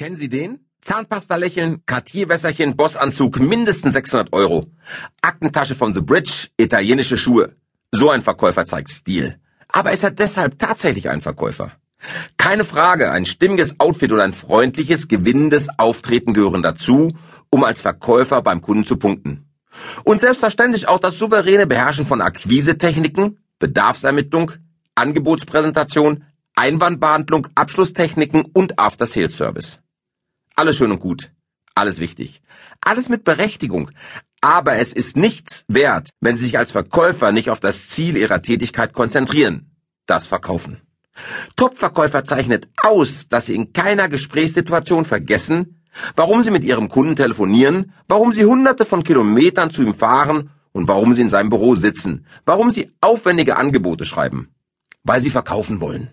Kennen Sie den? Zahnpasta-Lächeln, Cartier-Wässerchen, Bossanzug, mindestens 600 Euro. Aktentasche von The Bridge, italienische Schuhe. So ein Verkäufer zeigt Stil. Aber ist er deshalb tatsächlich ein Verkäufer? Keine Frage, ein stimmiges Outfit oder ein freundliches, gewinnendes Auftreten gehören dazu, um als Verkäufer beim Kunden zu punkten. Und selbstverständlich auch das souveräne Beherrschen von Akquisetechniken, Bedarfsermittlung, Angebotspräsentation, Einwandbehandlung, Abschlusstechniken und After-Sales-Service. Alles schön und gut. Alles wichtig. Alles mit Berechtigung. Aber es ist nichts wert, wenn Sie sich als Verkäufer nicht auf das Ziel Ihrer Tätigkeit konzentrieren. Das Verkaufen. Top-Verkäufer zeichnet aus, dass Sie in keiner Gesprächssituation vergessen, warum Sie mit Ihrem Kunden telefonieren, warum Sie hunderte von Kilometern zu ihm fahren und warum Sie in seinem Büro sitzen, warum Sie aufwendige Angebote schreiben. Weil Sie verkaufen wollen.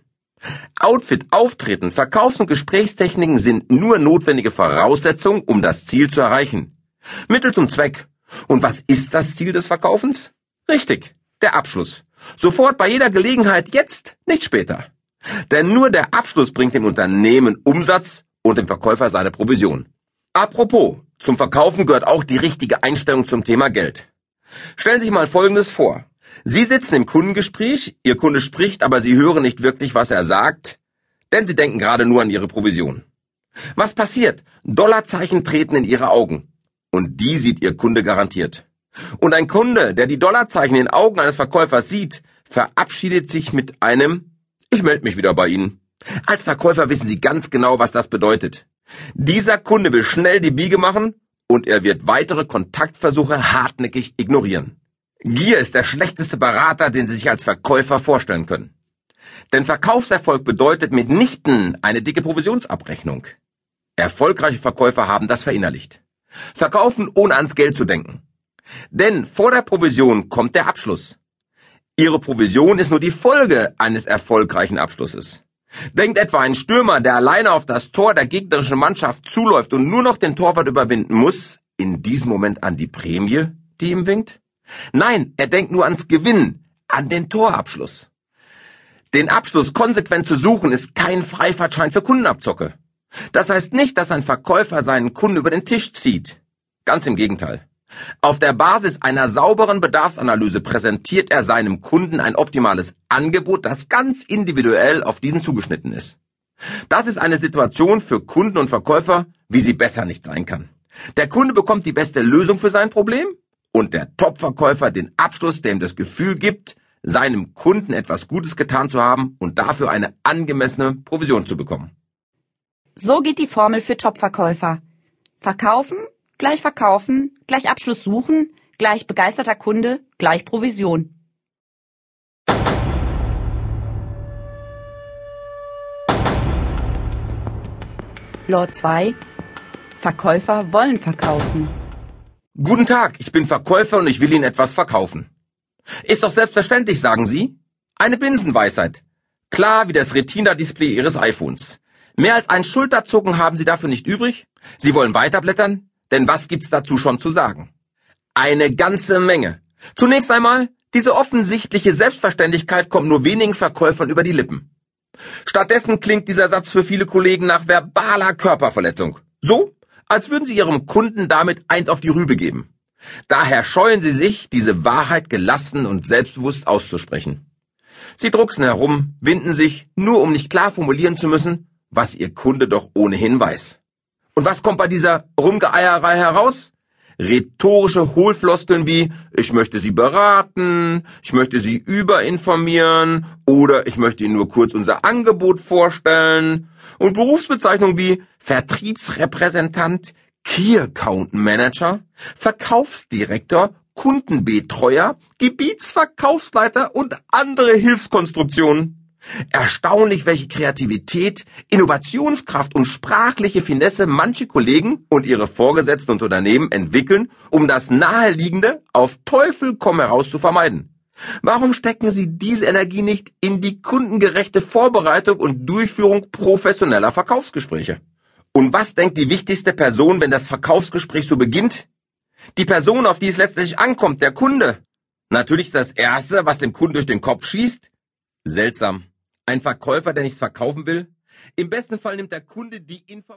Outfit, Auftreten, Verkaufs- und Gesprächstechniken sind nur notwendige Voraussetzungen, um das Ziel zu erreichen. Mittel zum Zweck. Und was ist das Ziel des Verkaufens? Richtig, der Abschluss. Sofort bei jeder Gelegenheit jetzt, nicht später. Denn nur der Abschluss bringt dem Unternehmen Umsatz und dem Verkäufer seine Provision. Apropos, zum Verkaufen gehört auch die richtige Einstellung zum Thema Geld. Stellen Sie sich mal Folgendes vor. Sie sitzen im Kundengespräch, Ihr Kunde spricht, aber Sie hören nicht wirklich, was er sagt, denn Sie denken gerade nur an Ihre Provision. Was passiert? Dollarzeichen treten in Ihre Augen. Und die sieht Ihr Kunde garantiert. Und ein Kunde, der die Dollarzeichen in den Augen eines Verkäufers sieht, verabschiedet sich mit einem Ich melde mich wieder bei Ihnen. Als Verkäufer wissen Sie ganz genau, was das bedeutet. Dieser Kunde will schnell die Biege machen und er wird weitere Kontaktversuche hartnäckig ignorieren. Gier ist der schlechteste Berater, den Sie sich als Verkäufer vorstellen können. Denn Verkaufserfolg bedeutet mitnichten eine dicke Provisionsabrechnung. Erfolgreiche Verkäufer haben das verinnerlicht. Verkaufen ohne ans Geld zu denken. Denn vor der Provision kommt der Abschluss. Ihre Provision ist nur die Folge eines erfolgreichen Abschlusses. Denkt etwa ein Stürmer, der alleine auf das Tor der gegnerischen Mannschaft zuläuft und nur noch den Torwart überwinden muss, in diesem Moment an die Prämie, die ihm winkt? Nein, er denkt nur ans Gewinnen, an den Torabschluss. Den Abschluss konsequent zu suchen ist kein Freifahrtschein für Kundenabzocke. Das heißt nicht, dass ein Verkäufer seinen Kunden über den Tisch zieht. Ganz im Gegenteil. Auf der Basis einer sauberen Bedarfsanalyse präsentiert er seinem Kunden ein optimales Angebot, das ganz individuell auf diesen zugeschnitten ist. Das ist eine Situation für Kunden und Verkäufer, wie sie besser nicht sein kann. Der Kunde bekommt die beste Lösung für sein Problem und der Top-Verkäufer den Abschluss, der ihm das Gefühl gibt, seinem Kunden etwas Gutes getan zu haben und dafür eine angemessene Provision zu bekommen. So geht die Formel für Top-Verkäufer. Verkaufen, gleich verkaufen, gleich Abschluss suchen, gleich begeisterter Kunde, gleich Provision. Lord 2 Verkäufer wollen verkaufen. Guten Tag, ich bin Verkäufer und ich will Ihnen etwas verkaufen. Ist doch selbstverständlich, sagen Sie. Eine Binsenweisheit. Klar wie das Retina-Display Ihres iPhones. Mehr als ein Schulterzucken haben Sie dafür nicht übrig? Sie wollen weiterblättern? Denn was gibt's dazu schon zu sagen? Eine ganze Menge. Zunächst einmal, diese offensichtliche Selbstverständlichkeit kommt nur wenigen Verkäufern über die Lippen. Stattdessen klingt dieser Satz für viele Kollegen nach verbaler Körperverletzung. So, als würden sie ihrem Kunden damit eins auf die Rübe geben. Daher scheuen sie sich, diese Wahrheit gelassen und selbstbewusst auszusprechen. Sie drucksen herum, winden sich, nur um nicht klar formulieren zu müssen, was ihr Kunde doch ohnehin weiß. Und was kommt bei dieser Rumgeeierei heraus? Rhetorische Hohlfloskeln wie ich möchte Sie beraten, ich möchte Sie überinformieren oder ich möchte Ihnen nur kurz unser Angebot vorstellen und Berufsbezeichnungen wie Vertriebsrepräsentant, Key Account Manager, Verkaufsdirektor, Kundenbetreuer, Gebietsverkaufsleiter und andere Hilfskonstruktionen. Erstaunlich, welche Kreativität, Innovationskraft und sprachliche Finesse manche Kollegen und ihre Vorgesetzten und Unternehmen entwickeln, um das Naheliegende auf Teufel komm heraus zu vermeiden. Warum stecken Sie diese Energie nicht in die kundengerechte Vorbereitung und Durchführung professioneller Verkaufsgespräche? Und was denkt die wichtigste Person, wenn das Verkaufsgespräch so beginnt? Die Person, auf die es letztlich ankommt, der Kunde. Natürlich das Erste, was dem Kunden durch den Kopf schießt. Seltsam. Ein Verkäufer, der nichts verkaufen will? Im besten Fall nimmt der Kunde die Information